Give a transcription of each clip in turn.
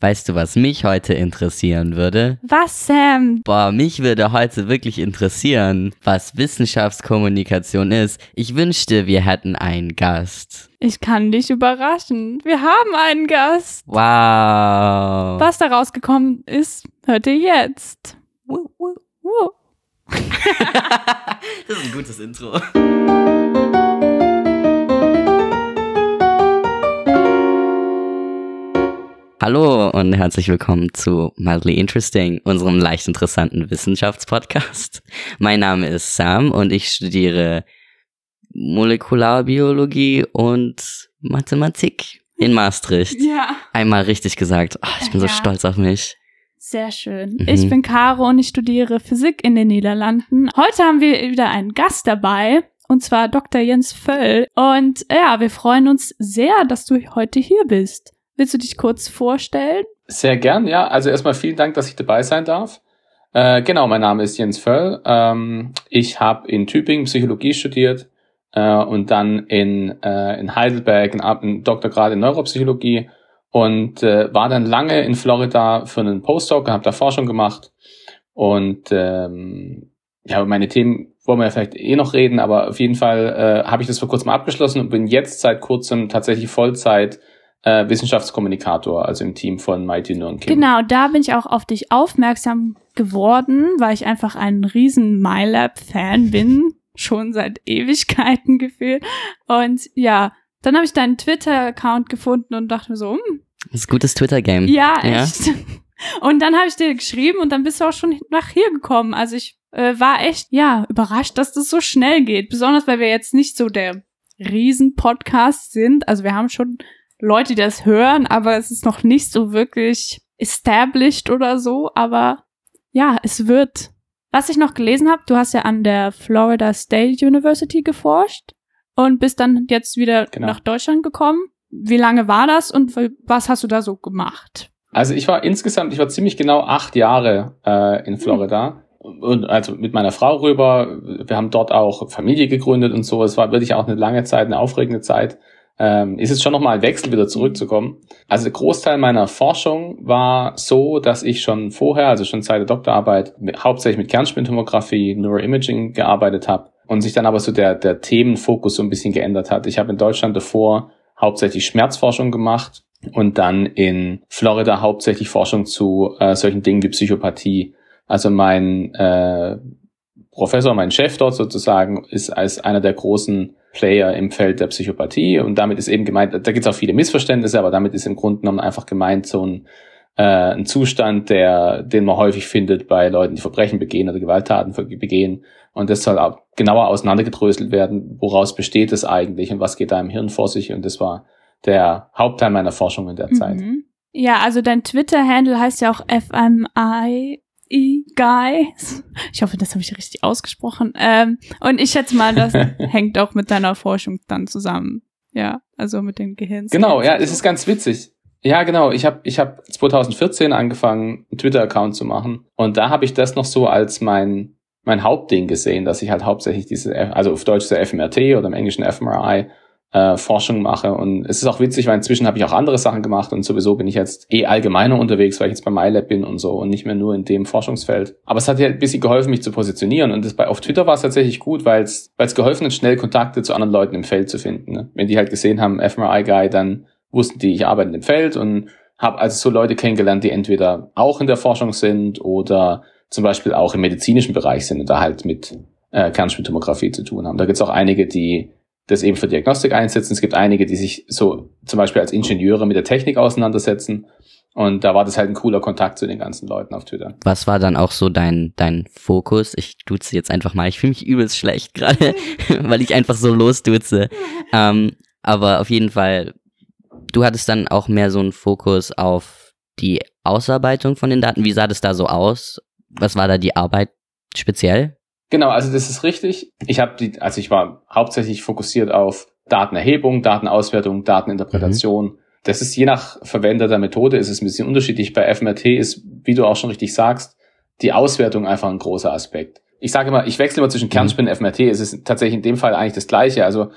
Weißt du, was mich heute interessieren würde? Was, Sam? Boah, mich würde heute wirklich interessieren, was Wissenschaftskommunikation ist. Ich wünschte, wir hätten einen Gast. Ich kann dich überraschen. Wir haben einen Gast. Wow. Was da rausgekommen ist, hört ihr jetzt. Das ist ein gutes Intro. Hallo und herzlich willkommen zu Mildly Interesting, unserem leicht interessanten Wissenschaftspodcast. Mein Name ist Sam und ich studiere Molekularbiologie und Mathematik in Maastricht. Ja. Einmal richtig gesagt. Oh, ich bin so Ja. stolz auf mich. Sehr schön. Mhm. Ich bin Caro und ich studiere Physik in den Niederlanden. Heute haben wir wieder einen Gast dabei. Und zwar Dr. Jens Völl. Und ja, wir freuen uns sehr, dass du heute hier bist. Willst du dich kurz vorstellen? Sehr gern, ja. Also erstmal vielen Dank, dass ich dabei sein darf. Äh, genau, mein Name ist Jens Völl. Ähm, ich habe in Tübingen Psychologie studiert äh, und dann in, äh, in Heidelberg einen, Doktorgrad in Neuropsychologie und äh, war dann lange in Florida für einen Postdoc und habe da Forschung gemacht. Und ähm, ja, meine Themen wollen wir ja vielleicht eh noch reden, aber auf jeden Fall äh, habe ich das vor kurzem abgeschlossen und bin jetzt seit kurzem tatsächlich Vollzeit äh, Wissenschaftskommunikator, also im Team von Mighty Kim. Genau, da bin ich auch auf dich aufmerksam geworden, weil ich einfach ein riesen MyLab-Fan bin. Schon seit Ewigkeiten gefühlt. Und ja, dann habe ich deinen Twitter-Account gefunden und dachte mir so, hm, Das ist ein gutes Twitter-Game. Ja, echt. Und dann habe ich dir geschrieben und dann bist du auch schon nach hier gekommen. Also ich äh, war echt, ja, überrascht, dass das so schnell geht. Besonders, weil wir jetzt nicht so der Riesen-Podcast sind. Also wir haben schon Leute, die das hören, aber es ist noch nicht so wirklich established oder so. Aber ja, es wird. Was ich noch gelesen habe, du hast ja an der Florida State University geforscht und bist dann jetzt wieder Genau. nach Deutschland gekommen. Wie lange war das und was hast du da so gemacht? Also ich war insgesamt, ich war ziemlich genau acht Jahre äh, in Florida. Und also mit meiner Frau rüber. Wir haben dort auch Familie gegründet und so. Es war wirklich auch eine lange Zeit, eine aufregende Zeit. Ähm, ist es schon nochmal ein Wechsel, wieder zurückzukommen. Also der Großteil meiner Forschung war so, dass ich schon vorher, also schon seit der Doktorarbeit, mit, hauptsächlich mit Kernspintomographie, Neuroimaging gearbeitet habe und sich dann aber so der, der Themenfokus so ein bisschen geändert hat. Ich habe in Deutschland davor hauptsächlich Schmerzforschung gemacht und dann in Florida hauptsächlich Forschung zu äh, solchen Dingen wie Psychopathie. Also mein äh, Professor, mein Chef dort sozusagen, ist als einer der großen Player im Feld der Psychopathie und damit ist eben gemeint, da gibt es auch viele Missverständnisse, aber damit ist im Grunde genommen einfach gemeint so ein, äh, ein Zustand, der, den man häufig findet bei Leuten, die Verbrechen begehen oder Gewalttaten begehen und das soll auch genauer auseinandergedröselt werden, woraus besteht es eigentlich und was geht da im Hirn vor sich und das war der Hauptteil meiner Forschung in der Zeit. Mhm. Ja, also dein Twitter-Handle heißt ja auch FMI. Guys. Ich hoffe, das habe ich richtig ausgesprochen. Ähm, und ich schätze mal, das hängt auch mit deiner Forschung dann zusammen. Ja, also mit dem Gehirn. Genau, ja, es ist ganz witzig. Ja, genau. Ich habe ich hab 2014 angefangen, einen Twitter-Account zu machen. Und da habe ich das noch so als mein, mein Hauptding gesehen, dass ich halt hauptsächlich diese, also auf Deutsch der FMRT oder im Englischen fMRI, äh, Forschung mache. Und es ist auch witzig, weil inzwischen habe ich auch andere Sachen gemacht und sowieso bin ich jetzt eh allgemeiner unterwegs, weil ich jetzt bei MyLab bin und so und nicht mehr nur in dem Forschungsfeld. Aber es hat ja ein bisschen geholfen, mich zu positionieren. Und das bei, auf Twitter war es tatsächlich gut, weil es geholfen hat, schnell Kontakte zu anderen Leuten im Feld zu finden. Ne? Wenn die halt gesehen haben, fMRI-Guy, dann wussten die, ich arbeite dem Feld und habe also so Leute kennengelernt, die entweder auch in der Forschung sind oder zum Beispiel auch im medizinischen Bereich sind und da halt mit äh, Kernspintomographie zu tun haben. Da gibt es auch einige, die das eben für Diagnostik einsetzen. Es gibt einige, die sich so zum Beispiel als Ingenieure mit der Technik auseinandersetzen. Und da war das halt ein cooler Kontakt zu den ganzen Leuten auf Twitter. Was war dann auch so dein, dein Fokus? Ich duze jetzt einfach mal. Ich fühle mich übelst schlecht gerade, weil ich einfach so losduze. Ähm, aber auf jeden Fall, du hattest dann auch mehr so einen Fokus auf die Ausarbeitung von den Daten. Wie sah das da so aus? Was war da die Arbeit speziell? Genau, also das ist richtig. Ich habe die, also ich war hauptsächlich fokussiert auf Datenerhebung, Datenauswertung, Dateninterpretation. Das ist je nach Verwender der Methode ist es ein bisschen unterschiedlich. Bei FMRT ist, wie du auch schon richtig sagst, die Auswertung einfach ein großer Aspekt. Ich sage immer, ich wechsle immer zwischen Kernspin und FMRT. Es ist tatsächlich in dem Fall eigentlich das Gleiche. Also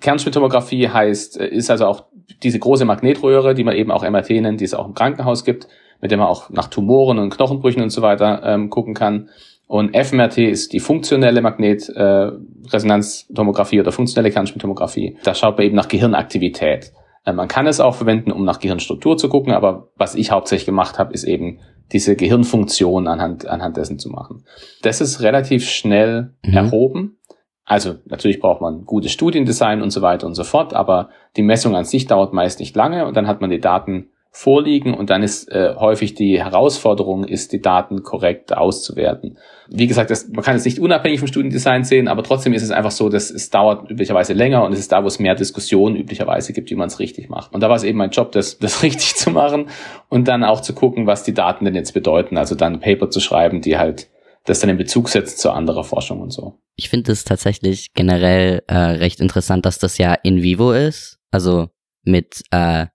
Kernspintomographie heißt, äh, ist also auch diese große Magnetröhre, die man eben auch MRT nennt, die es auch im Krankenhaus gibt, mit der man auch nach Tumoren und Knochenbrüchen und so weiter ähm, gucken kann. Und FMRT ist die funktionelle Magnetresonanztomographie oder funktionelle Kernspintomographie. Da schaut man eben nach Gehirnaktivität. Äh, man kann es auch verwenden, um nach Gehirnstruktur zu gucken, aber was ich hauptsächlich gemacht habe, ist eben diese Gehirnfunktion anhand, anhand dessen zu machen. Das ist relativ schnell mhm. erhoben. Also natürlich braucht man gutes Studiendesign und so weiter und so fort, aber die Messung an sich dauert meist nicht lange und dann hat man die Daten vorliegen und dann ist äh, häufig die Herausforderung, ist die Daten korrekt auszuwerten. Wie gesagt, das, man kann es nicht unabhängig vom Studiendesign sehen, aber trotzdem ist es einfach so, dass es dauert üblicherweise länger und es ist da, wo es mehr Diskussionen üblicherweise gibt, wie man es richtig macht. Und da war es eben mein Job, das, das richtig zu machen und dann auch zu gucken, was die Daten denn jetzt bedeuten. Also dann Paper zu schreiben, die halt das dann in Bezug setzt zu anderer Forschung und so. Ich finde es tatsächlich generell äh, recht interessant, dass das ja in vivo ist, also mit äh,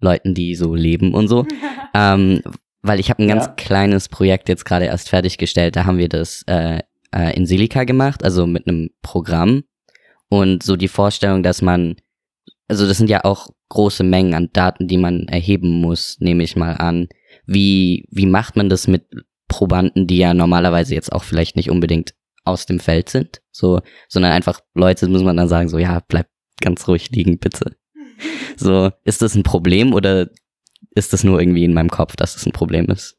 Leuten, die so leben und so. ähm, weil ich habe ein ganz ja. kleines Projekt jetzt gerade erst fertiggestellt. Da haben wir das äh, äh, in Silica gemacht, also mit einem Programm. Und so die Vorstellung, dass man, also das sind ja auch große Mengen an Daten, die man erheben muss, nehme ich mal an. Wie, wie macht man das mit Probanden, die ja normalerweise jetzt auch vielleicht nicht unbedingt aus dem Feld sind, so, sondern einfach Leute, muss man dann sagen, so, ja, bleib ganz ruhig liegen, bitte. So, ist das ein Problem oder ist das nur irgendwie in meinem Kopf, dass es das ein Problem ist?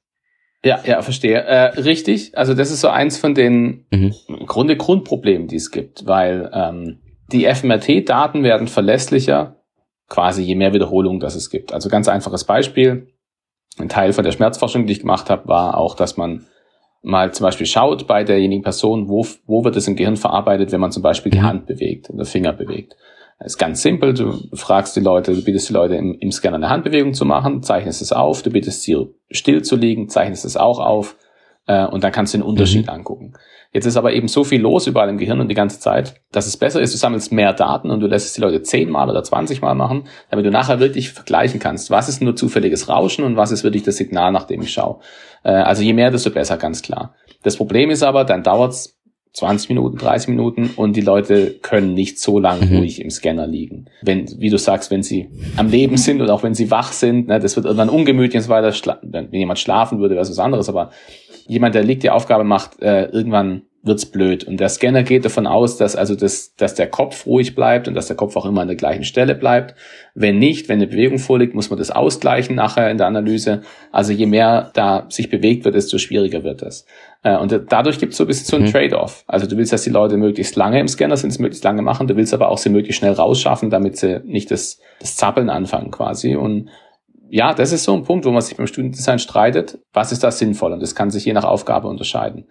Ja, ja, verstehe. Äh, richtig. Also das ist so eins von den mhm. Grunde Grundproblemen, die es gibt, weil ähm, die FMRT-Daten werden verlässlicher, quasi je mehr Wiederholungen das es gibt. Also ganz einfaches Beispiel. Ein Teil von der Schmerzforschung, die ich gemacht habe, war auch, dass man mal zum Beispiel schaut bei derjenigen Person, wo, wo wird es im Gehirn verarbeitet, wenn man zum Beispiel die mhm. Hand bewegt oder Finger bewegt. Das ist ganz simpel. Du fragst die Leute, du bittest die Leute im, im Scanner eine Handbewegung zu machen, zeichnest es auf, du bittest sie still zu liegen, zeichnest es auch auf äh, und dann kannst du den Unterschied mhm. angucken. Jetzt ist aber eben so viel los überall im Gehirn und die ganze Zeit, dass es besser ist, du sammelst mehr Daten und du lässt es die Leute zehnmal oder zwanzigmal machen, damit du nachher wirklich vergleichen kannst, was ist nur zufälliges Rauschen und was ist wirklich das Signal, nach dem ich schaue. Äh, also je mehr, desto besser, ganz klar. Das Problem ist aber, dann dauert's 20 Minuten, 30 Minuten und die Leute können nicht so lange mhm. ruhig im Scanner liegen. Wenn, wie du sagst, wenn sie am Leben sind und auch wenn sie wach sind, ne, das wird irgendwann ungemütlich und so weiter. Wenn jemand schlafen würde, wäre es was anderes, aber jemand, der liegt, die Aufgabe macht, äh, irgendwann wird's blöd. Und der Scanner geht davon aus, dass also das, dass der Kopf ruhig bleibt und dass der Kopf auch immer an der gleichen Stelle bleibt. Wenn nicht, wenn eine Bewegung vorliegt, muss man das ausgleichen nachher in der Analyse. Also je mehr da sich bewegt wird, desto schwieriger wird es. Äh, und dadurch gibt es so ein bisschen so ein mhm. Trade-off. Also du willst, dass die Leute möglichst lange im Scanner sind, es möglichst lange machen, du willst aber auch sie möglichst schnell rausschaffen, damit sie nicht das, das Zappeln anfangen quasi. Und ja, das ist so ein Punkt, wo man sich beim Studiendesign streitet. Was ist da sinnvoll? Und das kann sich je nach Aufgabe unterscheiden.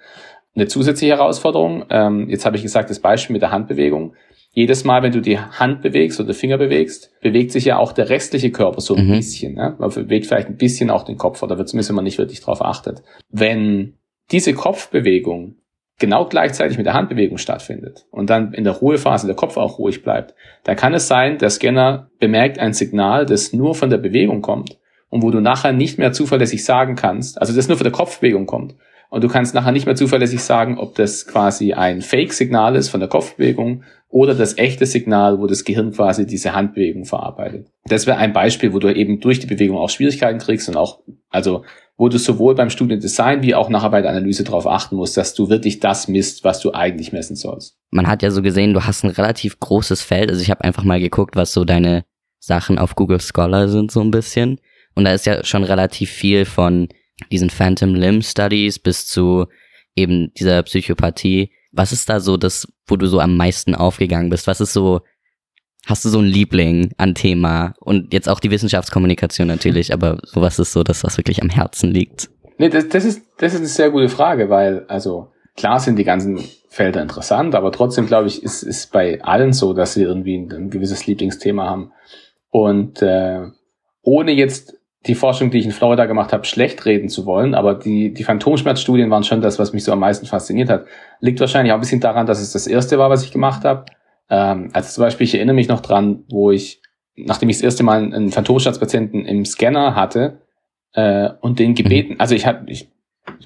Eine zusätzliche Herausforderung, ähm, jetzt habe ich gesagt, das Beispiel mit der Handbewegung. Jedes Mal, wenn du die Hand bewegst oder Finger bewegst, bewegt sich ja auch der restliche Körper so ein mhm. bisschen. Ne? Man bewegt vielleicht ein bisschen auch den Kopf, oder wird zumindest, wenn man nicht wirklich drauf achtet. Wenn diese Kopfbewegung genau gleichzeitig mit der Handbewegung stattfindet und dann in der Ruhephase der Kopf auch ruhig bleibt, dann kann es sein, der Scanner bemerkt ein Signal, das nur von der Bewegung kommt und wo du nachher nicht mehr zuverlässig sagen kannst, also das nur von der Kopfbewegung kommt und du kannst nachher nicht mehr zuverlässig sagen, ob das quasi ein Fake-Signal ist von der Kopfbewegung oder das echte Signal, wo das Gehirn quasi diese Handbewegung verarbeitet. Das wäre ein Beispiel, wo du eben durch die Bewegung auch Schwierigkeiten kriegst und auch, also wo du sowohl beim Studiendesign wie auch nachher bei der Analyse darauf achten musst, dass du wirklich das misst, was du eigentlich messen sollst. Man hat ja so gesehen, du hast ein relativ großes Feld. Also ich habe einfach mal geguckt, was so deine Sachen auf Google Scholar sind so ein bisschen. Und da ist ja schon relativ viel von diesen Phantom Limb Studies bis zu eben dieser Psychopathie. Was ist da so das, wo du so am meisten aufgegangen bist? Was ist so, hast du so ein Liebling an Thema? Und jetzt auch die Wissenschaftskommunikation natürlich, aber was ist so das, was wirklich am Herzen liegt? Nee, das, das ist, das ist eine sehr gute Frage, weil, also, klar sind die ganzen Felder interessant, aber trotzdem, glaube ich, ist, ist bei allen so, dass sie irgendwie ein, ein gewisses Lieblingsthema haben. Und äh, ohne jetzt die Forschung, die ich in Florida gemacht habe, schlecht reden zu wollen, aber die, die Phantomschmerzstudien waren schon das, was mich so am meisten fasziniert hat. Liegt wahrscheinlich auch ein bisschen daran, dass es das erste war, was ich gemacht habe. Ähm, also zum Beispiel, ich erinnere mich noch dran, wo ich, nachdem ich das erste Mal einen Phantomschmerzpatienten im Scanner hatte äh, und den gebeten, also ich hatte, ich,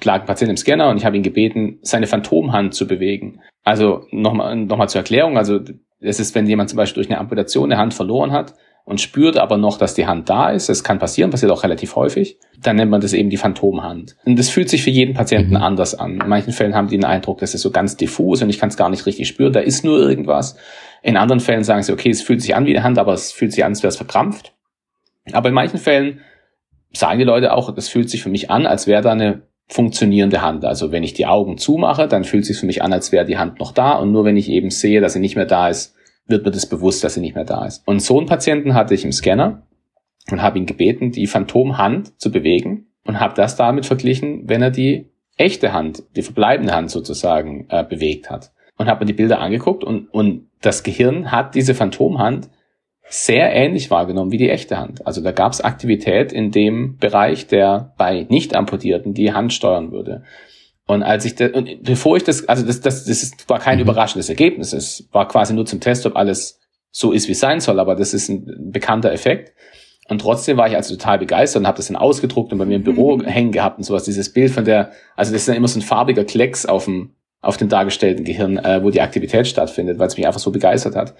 lag ein Patient im Scanner und ich habe ihn gebeten, seine Phantomhand zu bewegen. Also nochmal noch mal zur Erklärung, also Das ist, wenn jemand zum Beispiel durch eine Amputation eine Hand verloren hat und spürt aber noch, dass die Hand da ist. Das kann passieren, passiert auch relativ häufig. Dann nennt man das eben die Phantomhand. Und das fühlt sich für jeden Patienten mhm. anders an. In manchen Fällen haben die den Eindruck, das ist so ganz diffus und ich kann es gar nicht richtig spüren. Da ist nur irgendwas. In anderen Fällen sagen sie, okay, es fühlt sich an wie eine Hand, aber es fühlt sich an, als wäre es verkrampft. Aber in manchen Fällen sagen die Leute auch, das fühlt sich für mich an, als wäre da eine funktionierende Hand. Also wenn ich die Augen zumache, dann fühlt es sich für mich an, als wäre die Hand noch da. Und nur wenn ich eben sehe, dass sie nicht mehr da ist, wird mir das bewusst, dass sie nicht mehr da ist. Und so einen Patienten hatte ich im Scanner und habe ihn gebeten, die Phantomhand zu bewegen und habe das damit verglichen, wenn er die echte Hand, die verbleibende Hand sozusagen äh, bewegt hat. Und habe mir die Bilder angeguckt und, und das Gehirn hat diese Phantomhand sehr ähnlich wahrgenommen wie die echte Hand. Also da gab es Aktivität in dem Bereich, der bei nicht amputierten die Hand steuern würde. Und als ich das, und bevor ich das, also das, das, das ist, war kein mhm. überraschendes Ergebnis. Es war quasi nur zum Test, ob alles so ist, wie es sein soll, aber das ist ein bekannter Effekt. Und trotzdem war ich also total begeistert und habe das dann ausgedruckt und bei mir im Büro mhm. hängen gehabt und sowas. Dieses Bild von der, also das ist dann immer so ein farbiger Klecks auf dem, auf dem dargestellten Gehirn, äh, wo die Aktivität stattfindet, weil es mich einfach so begeistert hat.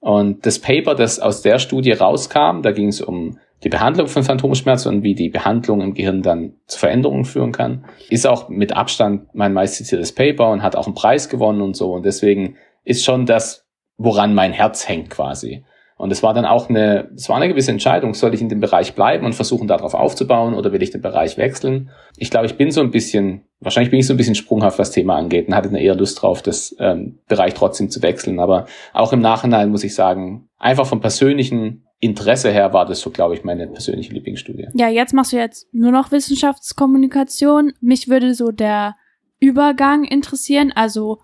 Und das Paper, das aus der Studie rauskam, da ging es um die Behandlung von Phantomschmerzen und wie die Behandlung im Gehirn dann zu Veränderungen führen kann, ist auch mit Abstand mein meist zitiertes Paper und hat auch einen Preis gewonnen und so. Und deswegen ist schon das, woran mein Herz hängt quasi. Und es war dann auch eine, es war eine gewisse Entscheidung, soll ich in dem Bereich bleiben und versuchen darauf aufzubauen oder will ich den Bereich wechseln? Ich glaube, ich bin so ein bisschen, wahrscheinlich bin ich so ein bisschen sprunghaft, was Thema angeht und hatte eine eher Lust drauf, das ähm, Bereich trotzdem zu wechseln. Aber auch im Nachhinein muss ich sagen, einfach vom persönlichen Interesse her war das so, glaube ich, meine persönliche Lieblingsstudie. Ja, jetzt machst du jetzt nur noch Wissenschaftskommunikation. Mich würde so der Übergang interessieren. Also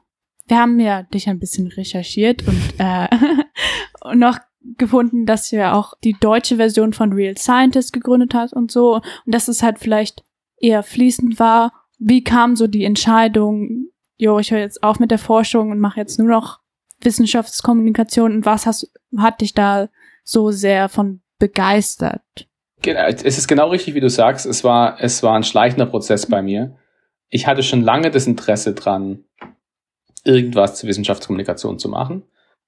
wir haben ja dich ein bisschen recherchiert und, äh, noch gefunden, dass du ja auch die deutsche Version von Real Scientist gegründet hast und so. Und dass es halt vielleicht eher fließend war. Wie kam so die Entscheidung, jo, ich höre jetzt auf mit der Forschung und mache jetzt nur noch Wissenschaftskommunikation und was hast, hat dich da so sehr von begeistert? Genau, es ist genau richtig, wie du sagst. Es war, es war ein schleichender Prozess bei mir. Ich hatte schon lange das Interesse dran, irgendwas zur Wissenschaftskommunikation zu machen.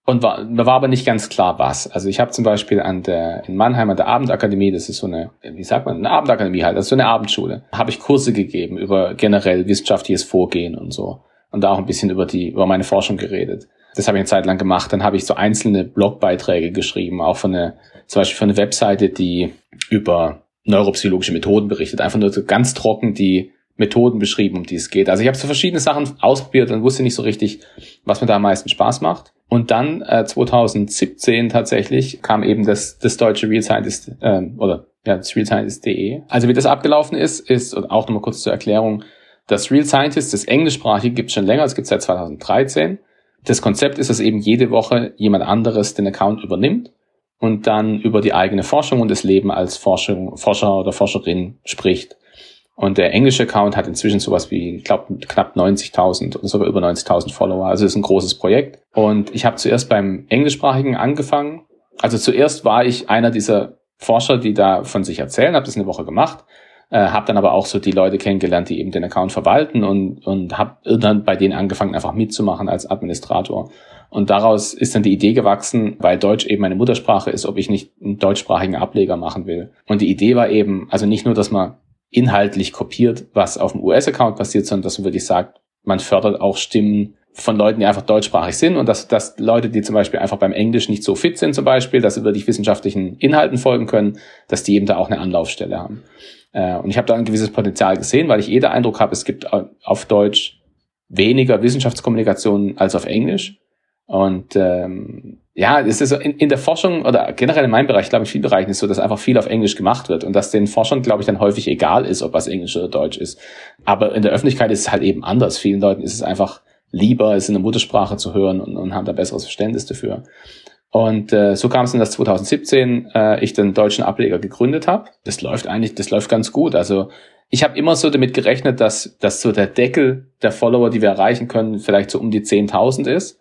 Und war, war aber nicht ganz klar, was. Also ich habe zum Beispiel an der, in Mannheim an der Abendakademie, das ist so eine, wie sagt man, eine Abendakademie halt, das ist so eine Abendschule, habe ich Kurse gegeben über generell wissenschaftliches Vorgehen und so. Und da auch ein bisschen über die, über meine Forschung geredet. Das habe ich eine Zeit lang gemacht. Dann habe ich so einzelne Blogbeiträge geschrieben, auch von eine, zum Beispiel für eine Webseite, die über neuropsychologische Methoden berichtet. Einfach nur so ganz trocken die Methoden beschrieben, um die es geht. Also ich habe so verschiedene Sachen ausprobiert und wusste nicht so richtig, was mir da am meisten Spaß macht. Und dann äh, 2017 tatsächlich kam eben das, das deutsche Real Scientist äh, oder ja, das Real Scientist.de. Also wie das abgelaufen ist, ist, und auch nochmal kurz zur Erklärung, das Real Scientist, das englischsprachige, gibt es schon länger, es gibt seit 2013. Das Konzept ist, dass eben jede Woche jemand anderes den Account übernimmt und dann über die eigene Forschung und das Leben als Forschung, Forscher oder Forscherin spricht. Und der englische Account hat inzwischen sowas wie, ich glaube, knapp 90.000 oder sogar über 90.000 Follower. Also ist ein großes Projekt. Und ich habe zuerst beim englischsprachigen angefangen. Also zuerst war ich einer dieser Forscher, die da von sich erzählen, habe das eine Woche gemacht, äh, habe dann aber auch so die Leute kennengelernt, die eben den Account verwalten und, und habe dann bei denen angefangen, einfach mitzumachen als Administrator. Und daraus ist dann die Idee gewachsen, weil Deutsch eben meine Muttersprache ist, ob ich nicht einen deutschsprachigen Ableger machen will. Und die Idee war eben, also nicht nur, dass man inhaltlich kopiert, was auf dem US-Account passiert, sondern dass man wirklich sagt, man fördert auch Stimmen von Leuten, die einfach deutschsprachig sind und dass, dass Leute, die zum Beispiel einfach beim Englisch nicht so fit sind zum Beispiel, dass sie wirklich wissenschaftlichen Inhalten folgen können, dass die eben da auch eine Anlaufstelle haben. Äh, und ich habe da ein gewisses Potenzial gesehen, weil ich eh den Eindruck habe, es gibt auf Deutsch weniger Wissenschaftskommunikation als auf Englisch. Und ähm, ja, es ist in, in der Forschung oder generell in meinem Bereich, glaube ich, in vielen Bereichen ist so, dass einfach viel auf Englisch gemacht wird und dass den Forschern, glaube ich, dann häufig egal ist, ob was Englisch oder Deutsch ist. Aber in der Öffentlichkeit ist es halt eben anders. Vielen Leuten ist es einfach lieber, es in der Muttersprache zu hören und, und haben da besseres Verständnis dafür. Und äh, so kam es dann, dass 2017 äh, ich den deutschen Ableger gegründet habe. Das läuft eigentlich, das läuft ganz gut. Also ich habe immer so damit gerechnet, dass, dass so der Deckel der Follower, die wir erreichen können, vielleicht so um die 10.000 ist.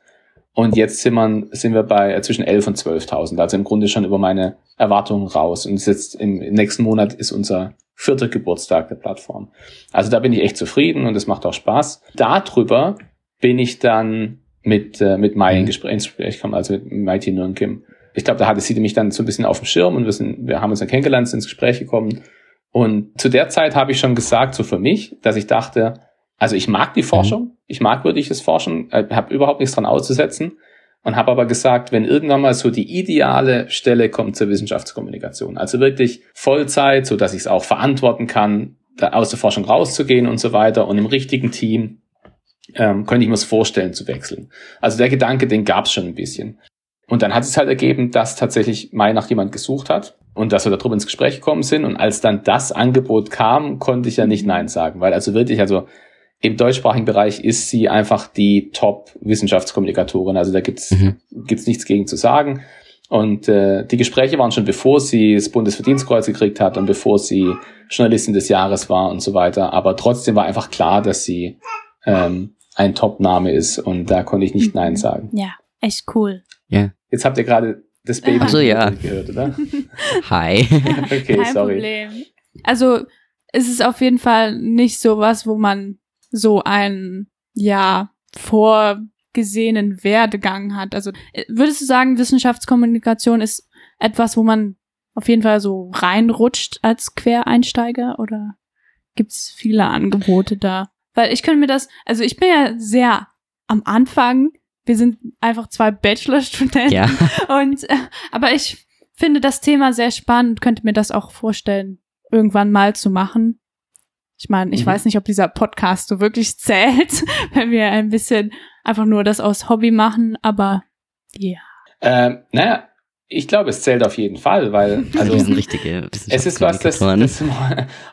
Und jetzt sind wir, sind wir bei äh, zwischen 11 und 12.000. Also im Grunde schon über meine Erwartungen raus. Und jetzt im, im nächsten Monat ist unser vierter Geburtstag der Plattform. Also da bin ich echt zufrieden und es macht auch Spaß. Darüber bin ich dann mit, äh, mit Mai Gespräch, ins Gespräch kam, also mit Mai Tino und Kim. Ich glaube, da hatte sie mich dann so ein bisschen auf dem Schirm und wir, sind, wir haben uns dann kennengelernt, sind ins Gespräch gekommen. Und zu der Zeit habe ich schon gesagt, so für mich, dass ich dachte, also ich mag die Forschung, mhm. ich mag wirkliches Forschen, äh, habe überhaupt nichts dran auszusetzen und habe aber gesagt, wenn irgendwann mal so die ideale Stelle kommt zur Wissenschaftskommunikation, also wirklich Vollzeit, so dass ich es auch verantworten kann, da aus der Forschung rauszugehen und so weiter und im richtigen Team, ähm, könnte ich mir das vorstellen zu wechseln. Also der Gedanke, den gab es schon ein bisschen. Und dann hat es halt ergeben, dass tatsächlich Mai nach jemand gesucht hat und dass wir darüber ins Gespräch gekommen sind. Und als dann das Angebot kam, konnte ich ja nicht Nein sagen, weil also wirklich, also im deutschsprachigen Bereich ist sie einfach die Top-Wissenschaftskommunikatorin. Also da gibt's mhm. gibt's nichts gegen zu sagen. Und äh, die Gespräche waren schon bevor sie das Bundesverdienstkreuz gekriegt hat und bevor sie Journalistin des Jahres war und so weiter. Aber trotzdem war einfach klar, dass sie ähm, ein Top-Name ist und da konnte ich nicht Nein sagen. Ja, echt cool. Ja. Jetzt habt ihr gerade das Baby so, ja. gehört, oder? Hi. okay, Kein sorry. Problem. Also es ist auf jeden Fall nicht so was, wo man so einen, ja, vorgesehenen Werdegang hat. Also äh, würdest du sagen, Wissenschaftskommunikation ist etwas, wo man auf jeden Fall so reinrutscht als Quereinsteiger oder gibt's viele Angebote da? Weil ich könnte mir das, also ich bin ja sehr am Anfang wir sind einfach zwei Bachelorstudenten. Ja. Und, äh, aber ich finde das Thema sehr spannend, könnte mir das auch vorstellen, irgendwann mal zu machen. Ich meine, ich mhm. weiß nicht, ob dieser Podcast so wirklich zählt, wenn wir ein bisschen einfach nur das aus Hobby machen, aber ja. Ähm, naja, ich glaube, es zählt auf jeden Fall, weil also wir sind richtige es ist was, das, das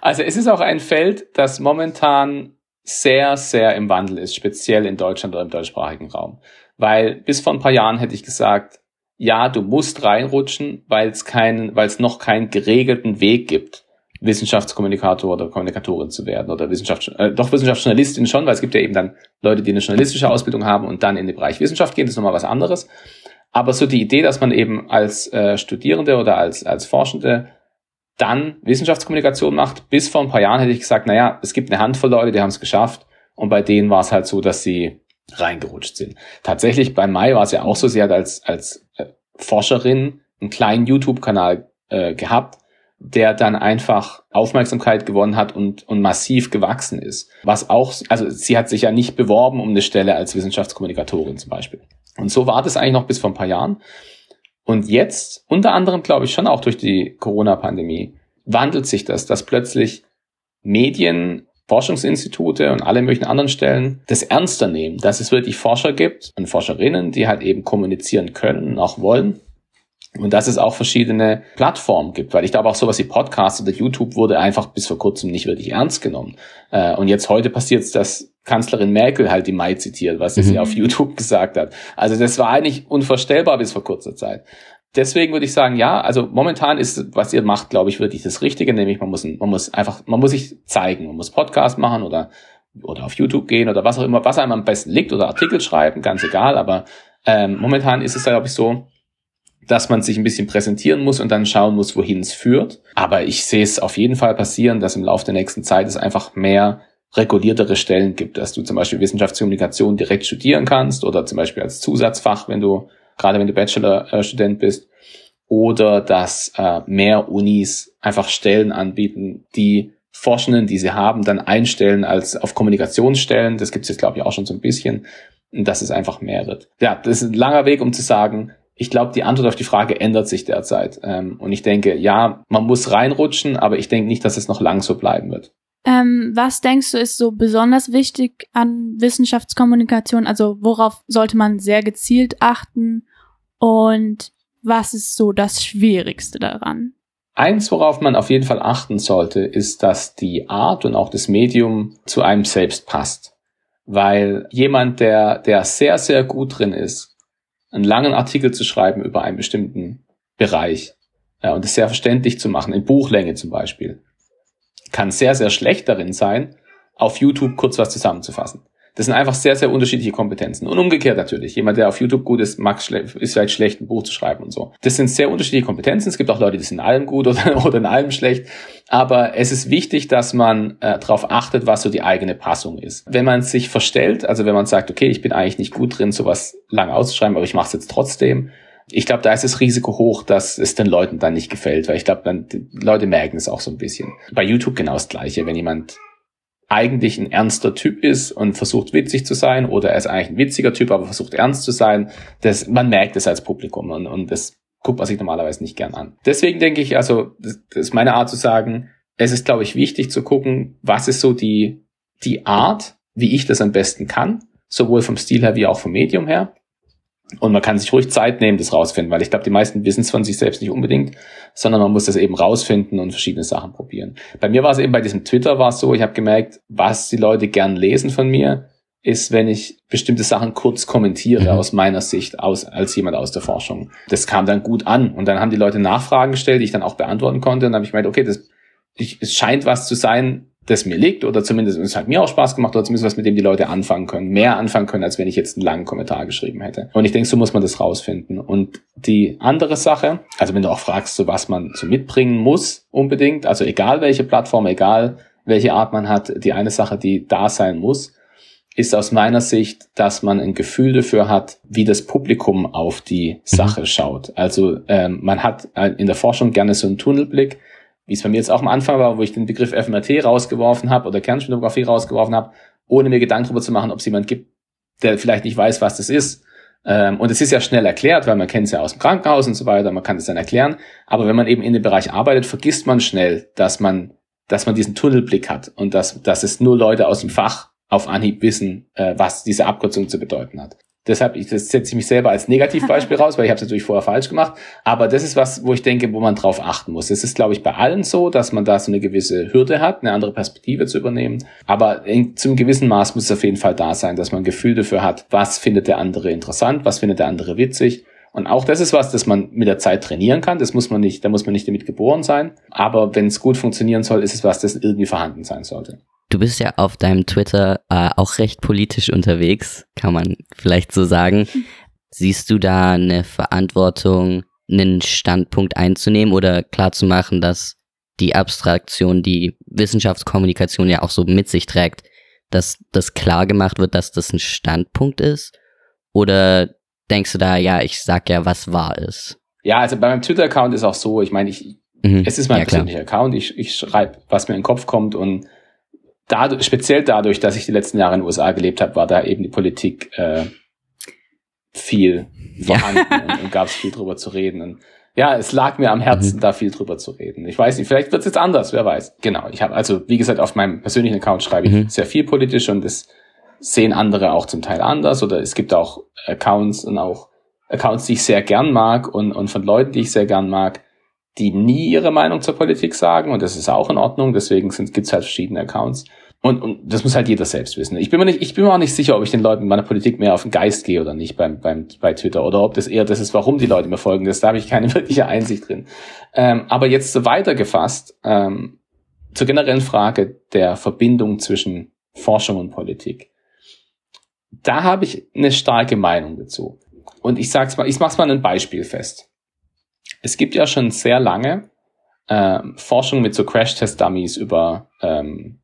also es ist auch ein Feld, das momentan sehr, sehr im Wandel ist, speziell in Deutschland oder im deutschsprachigen Raum. Weil bis vor ein paar Jahren hätte ich gesagt, ja, du musst reinrutschen, weil es keinen, weil es noch keinen geregelten Weg gibt, Wissenschaftskommunikator oder Kommunikatorin zu werden oder Wissenschafts äh, doch Wissenschaftsjournalistin schon, weil es gibt ja eben dann Leute, die eine journalistische Ausbildung haben und dann in den Bereich Wissenschaft gehen, das ist nochmal was anderes. Aber so die Idee, dass man eben als äh, Studierende oder als, als Forschende dann Wissenschaftskommunikation macht, bis vor ein paar Jahren hätte ich gesagt, naja, es gibt eine Handvoll Leute, die haben es geschafft und bei denen war es halt so, dass sie reingerutscht sind. Tatsächlich bei Mai war es ja auch so, sie hat als, als äh, Forscherin einen kleinen YouTube-Kanal äh, gehabt, der dann einfach Aufmerksamkeit gewonnen hat und, und massiv gewachsen ist. Was auch, also sie hat sich ja nicht beworben um eine Stelle als Wissenschaftskommunikatorin zum Beispiel. Und so war das eigentlich noch bis vor ein paar Jahren. Und jetzt, unter anderem glaube ich schon auch durch die Corona-Pandemie, wandelt sich das, dass plötzlich Medien Forschungsinstitute und alle möglichen anderen Stellen das ernster nehmen, dass es wirklich Forscher gibt und Forscherinnen, die halt eben kommunizieren können und auch wollen. Und dass es auch verschiedene Plattformen gibt, weil ich glaube auch sowas wie Podcast oder YouTube wurde einfach bis vor kurzem nicht wirklich ernst genommen. Äh, und jetzt heute passiert es, dass Kanzlerin Merkel halt die Mai zitiert, was sie mhm. auf YouTube gesagt hat. Also das war eigentlich unvorstellbar bis vor kurzer Zeit deswegen würde ich sagen, ja, also momentan ist, was ihr macht, glaube ich, wirklich das Richtige, nämlich man muss, man muss einfach, man muss sich zeigen, man muss Podcast machen oder, oder auf YouTube gehen oder was auch immer, was einem am besten liegt oder Artikel schreiben, ganz egal, aber ähm, momentan ist es, glaube ich, so, dass man sich ein bisschen präsentieren muss und dann schauen muss, wohin es führt. Aber ich sehe es auf jeden Fall passieren, dass im Laufe der nächsten Zeit es einfach mehr reguliertere Stellen gibt, dass du zum Beispiel Wissenschaftskommunikation direkt studieren kannst oder zum Beispiel als Zusatzfach, wenn du gerade wenn du Bachelor-Student bist, oder dass äh, mehr Unis einfach Stellen anbieten, die Forschenden, die sie haben, dann einstellen als auf Kommunikationsstellen. Das gibt es jetzt, glaube ich, auch schon so ein bisschen, dass es einfach mehr wird. Ja, das ist ein langer Weg, um zu sagen, ich glaube, die Antwort auf die Frage ändert sich derzeit. Ähm, und ich denke, ja, man muss reinrutschen, aber ich denke nicht, dass es noch lang so bleiben wird. Ähm, was denkst du ist so besonders wichtig an Wissenschaftskommunikation? Also worauf sollte man sehr gezielt achten? Und was ist so das Schwierigste daran? Eins, worauf man auf jeden Fall achten sollte, ist, dass die Art und auch das Medium zu einem selbst passt. Weil jemand, der, der sehr, sehr gut drin ist, einen langen Artikel zu schreiben über einen bestimmten Bereich ja, und es sehr verständlich zu machen, in Buchlänge zum Beispiel, kann sehr, sehr schlecht darin sein, auf YouTube kurz was zusammenzufassen. Das sind einfach sehr, sehr unterschiedliche Kompetenzen. Und umgekehrt natürlich. Jemand, der auf YouTube gut ist, mag ist vielleicht schlecht, ein Buch zu schreiben und so. Das sind sehr unterschiedliche Kompetenzen. Es gibt auch Leute, die sind in allem gut oder, oder in allem schlecht. Aber es ist wichtig, dass man äh, darauf achtet, was so die eigene Passung ist. Wenn man sich verstellt, also wenn man sagt, okay, ich bin eigentlich nicht gut drin, sowas lang auszuschreiben, aber ich mache es jetzt trotzdem, ich glaube, da ist das Risiko hoch, dass es den Leuten dann nicht gefällt, weil ich glaube, dann die Leute merken es auch so ein bisschen. Bei YouTube genau das Gleiche. Wenn jemand eigentlich ein ernster Typ ist und versucht witzig zu sein, oder er ist eigentlich ein witziger Typ, aber versucht ernst zu sein, das, man merkt es als Publikum und, und das guckt man sich normalerweise nicht gern an. Deswegen denke ich, also, das, ist meine Art zu sagen, es ist, glaube ich, wichtig zu gucken, was ist so die, die Art, wie ich das am besten kann, sowohl vom Stil her wie auch vom Medium her. Und man kann sich ruhig Zeit nehmen, das rausfinden, weil ich glaube, die meisten wissen es von sich selbst nicht unbedingt, sondern man muss das eben rausfinden und verschiedene Sachen probieren. Bei mir war es eben bei diesem Twitter war es so, ich habe gemerkt, was die Leute gern lesen von mir, ist, wenn ich bestimmte Sachen kurz kommentiere mhm. aus meiner Sicht, aus, als jemand aus der Forschung. Das kam dann gut an und dann haben die Leute Nachfragen gestellt, die ich dann auch beantworten konnte und dann habe ich gemeint, okay, das, ich, es scheint was zu sein, das mir liegt oder zumindest es hat mir auch Spaß gemacht oder zumindest was mit dem die Leute anfangen können, mehr anfangen können, als wenn ich jetzt einen langen Kommentar geschrieben hätte. Und ich denke, so muss man das rausfinden. Und die andere Sache, also wenn du auch fragst, so was man so mitbringen muss unbedingt, also egal welche Plattform, egal welche Art man hat, die eine Sache, die da sein muss, ist aus meiner Sicht, dass man ein Gefühl dafür hat, wie das Publikum auf die Sache mhm. schaut. Also ähm, man hat in der Forschung gerne so einen Tunnelblick, wie es bei mir jetzt auch am Anfang war, wo ich den Begriff FMRT rausgeworfen habe oder Kernspintomographie rausgeworfen habe, ohne mir Gedanken darüber zu machen, ob es jemand gibt, der vielleicht nicht weiß, was das ist. Ähm, und es ist ja schnell erklärt, weil man kennt es ja aus dem Krankenhaus und so weiter, man kann es dann erklären. Aber wenn man eben in dem Bereich arbeitet, vergisst man schnell, dass man, dass man diesen Tunnelblick hat und dass, dass es nur Leute aus dem Fach auf Anhieb wissen, äh, was diese Abkürzung zu bedeuten hat. Deshalb ich, das setze ich mich selber als Negativbeispiel raus, weil ich habe es natürlich vorher falsch gemacht. Aber das ist was, wo ich denke, wo man drauf achten muss. Es ist, glaube ich, bei allen so, dass man da so eine gewisse Hürde hat, eine andere Perspektive zu übernehmen. Aber in, zum gewissen Maß muss es auf jeden Fall da sein, dass man ein Gefühl dafür hat, was findet der andere interessant, was findet der andere witzig. Und auch das ist was, das man mit der Zeit trainieren kann. Das muss man nicht, da muss man nicht damit geboren sein. Aber wenn es gut funktionieren soll, ist es was, das irgendwie vorhanden sein sollte. Du bist ja auf deinem Twitter äh, auch recht politisch unterwegs, kann man vielleicht so sagen. Siehst du da eine Verantwortung, einen Standpunkt einzunehmen oder klarzumachen, dass die Abstraktion, die Wissenschaftskommunikation ja auch so mit sich trägt, dass das klar gemacht wird, dass das ein Standpunkt ist? Oder denkst du da, ja, ich sag ja, was wahr ist? Ja, also bei meinem Twitter-Account ist auch so, ich meine, ich, mhm. es ist mein ja, persönlicher Account, ich, ich schreibe, was mir in den Kopf kommt und dadurch, speziell dadurch, dass ich die letzten Jahre in den USA gelebt habe, war da eben die Politik äh, viel vorhanden ja. und, und gab es viel drüber zu reden. Und ja, es lag mir am Herzen, mhm. da viel drüber zu reden. Ich weiß nicht, vielleicht wird es jetzt anders, wer weiß. Genau, ich habe also, wie gesagt, auf meinem persönlichen Account schreibe ich mhm. sehr viel politisch und das sehen andere auch zum Teil anders. Oder es gibt auch Accounts und auch Accounts, die ich sehr gern mag und, und von Leuten, die ich sehr gern mag, die nie ihre Meinung zur Politik sagen und das ist auch in Ordnung, deswegen gibt es halt verschiedene Accounts. Und, und das muss halt jeder selbst wissen. Ich bin, mir nicht, ich bin mir auch nicht sicher, ob ich den Leuten meiner Politik mehr auf den Geist gehe oder nicht beim, beim, bei Twitter oder ob das eher das ist, warum die Leute mir folgen. Das, da habe ich keine wirkliche Einsicht drin. Ähm, aber jetzt so weitergefasst ähm, zur generellen Frage der Verbindung zwischen Forschung und Politik. Da habe ich eine starke Meinung dazu. Und ich sag's mal, ich mach's mal ein Beispiel fest. Es gibt ja schon sehr lange äh, Forschung mit so Crash-Test-Dummies über ähm,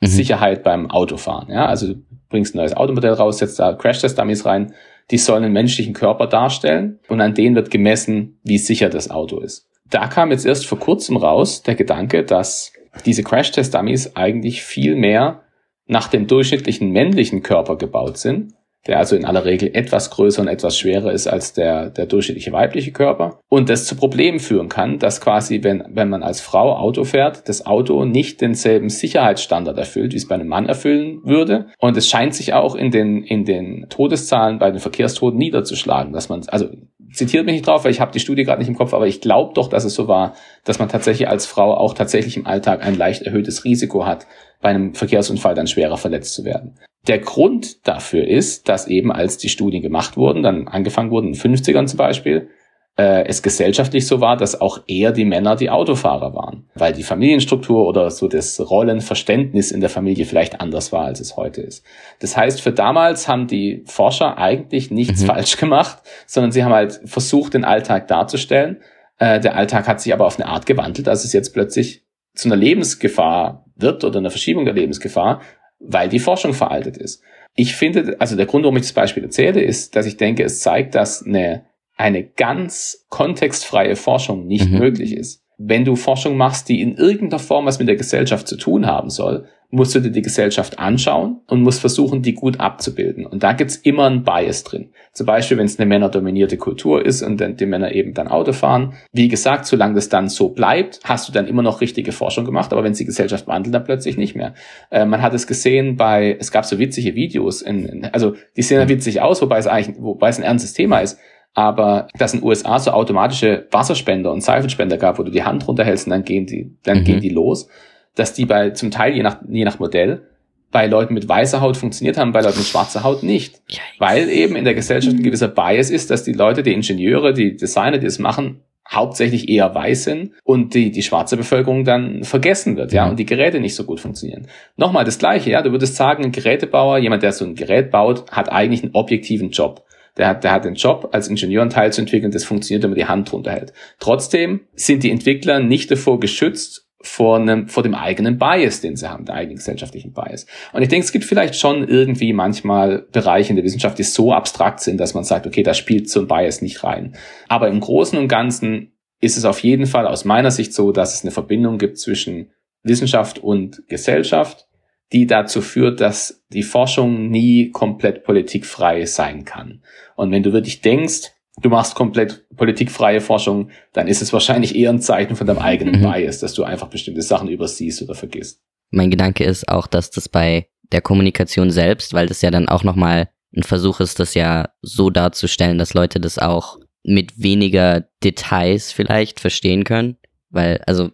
mhm. Sicherheit beim Autofahren. Ja? Also du bringst ein neues Automodell raus, setzt da Crash-Test-Dummies rein, die sollen einen menschlichen Körper darstellen und an denen wird gemessen, wie sicher das Auto ist. Da kam jetzt erst vor kurzem raus der Gedanke, dass diese Crash-Test-Dummies eigentlich viel mehr nach dem durchschnittlichen männlichen Körper gebaut sind der also in aller Regel etwas größer und etwas schwerer ist als der, der durchschnittliche weibliche Körper. Und das zu Problemen führen kann, dass quasi, wenn, wenn man als Frau Auto fährt, das Auto nicht denselben Sicherheitsstandard erfüllt, wie es bei einem Mann erfüllen würde. Und es scheint sich auch in den, in den Todeszahlen bei den Verkehrstoten niederzuschlagen, dass man, also zitiert mich nicht drauf, weil ich habe die Studie gerade nicht im Kopf, aber ich glaube doch, dass es so war, dass man tatsächlich als Frau auch tatsächlich im Alltag ein leicht erhöhtes Risiko hat, bei einem Verkehrsunfall dann schwerer verletzt zu werden. Der Grund dafür ist, dass eben als die Studien gemacht wurden, dann angefangen wurden in den 50ern zum Beispiel, äh, es gesellschaftlich so war, dass auch eher die Männer die Autofahrer waren, weil die Familienstruktur oder so das Rollenverständnis in der Familie vielleicht anders war, als es heute ist. Das heißt, für damals haben die Forscher eigentlich nichts mhm. falsch gemacht, sondern sie haben halt versucht, den Alltag darzustellen. Äh, der Alltag hat sich aber auf eine Art gewandelt, dass es jetzt plötzlich zu einer Lebensgefahr wird oder einer Verschiebung der Lebensgefahr, weil die Forschung veraltet ist. Ich finde, also der Grund, warum ich das Beispiel erzähle, ist, dass ich denke, es zeigt, dass eine eine ganz kontextfreie Forschung nicht mhm. möglich ist. Wenn du Forschung machst, die in irgendeiner Form was mit der Gesellschaft zu tun haben soll, musst du dir die Gesellschaft anschauen und musst versuchen, die gut abzubilden. Und da gibt's immer einen Bias drin. Zum Beispiel, wenn es eine männerdominierte Kultur ist und dann die Männer eben dann Auto fahren. Wie gesagt, solange das dann so bleibt, hast du dann immer noch richtige Forschung gemacht, aber wenn es die Gesellschaft wandelt, dann plötzlich nicht mehr. Äh, man hat es gesehen bei, es gab so witzige Videos, in, in, also die sehen dann witzig aus, wobei es eigentlich, wobei es ein ernstes Thema ist aber dass in den USA so automatische Wasserspender und Seifenspender gab, wo du die Hand runterhältst und dann gehen die, dann mhm. gehen die los, dass die bei zum Teil je nach je nach Modell bei Leuten mit weißer Haut funktioniert haben, bei Leuten mit schwarzer Haut nicht. Weil eben in der Gesellschaft ein gewisser Bias ist, dass die Leute, die Ingenieure, die Designer, die es machen, hauptsächlich eher weiß sind und die, die schwarze Bevölkerung dann vergessen wird, ja, mhm. und die Geräte nicht so gut funktionieren. Nochmal das Gleiche, ja, du würdest sagen, ein Gerätebauer, jemand, der so ein Gerät baut, hat eigentlich einen objektiven Job. Der hat, der hat den Job, als Ingenieur ein Teil zu entwickeln, das funktioniert, wenn man die Hand drunter hält. Trotzdem sind die Entwickler nicht davor geschützt, vor, einem, vor dem eigenen Bias, den sie haben, der eigenen gesellschaftlichen Bias. Und ich denke, es gibt vielleicht schon irgendwie manchmal Bereiche in der Wissenschaft, die so abstrakt sind, dass man sagt, okay, da spielt so ein Bias nicht rein. Aber im Großen und Ganzen ist es auf jeden Fall aus meiner Sicht so, dass es eine Verbindung gibt zwischen Wissenschaft und Gesellschaft die dazu führt, dass die Forschung nie komplett politikfrei sein kann. Und wenn du wirklich denkst, du machst komplett politikfreie Forschung, dann ist es wahrscheinlich eher ein Zeichen von deinem eigenen mhm. Bias, dass du einfach bestimmte Sachen übersiehst oder vergisst. Mein Gedanke ist auch, dass das bei der Kommunikation selbst, weil das ja dann auch nochmal ein Versuch ist, das ja so darzustellen, dass Leute das auch mit weniger Details vielleicht verstehen können. Weil, also,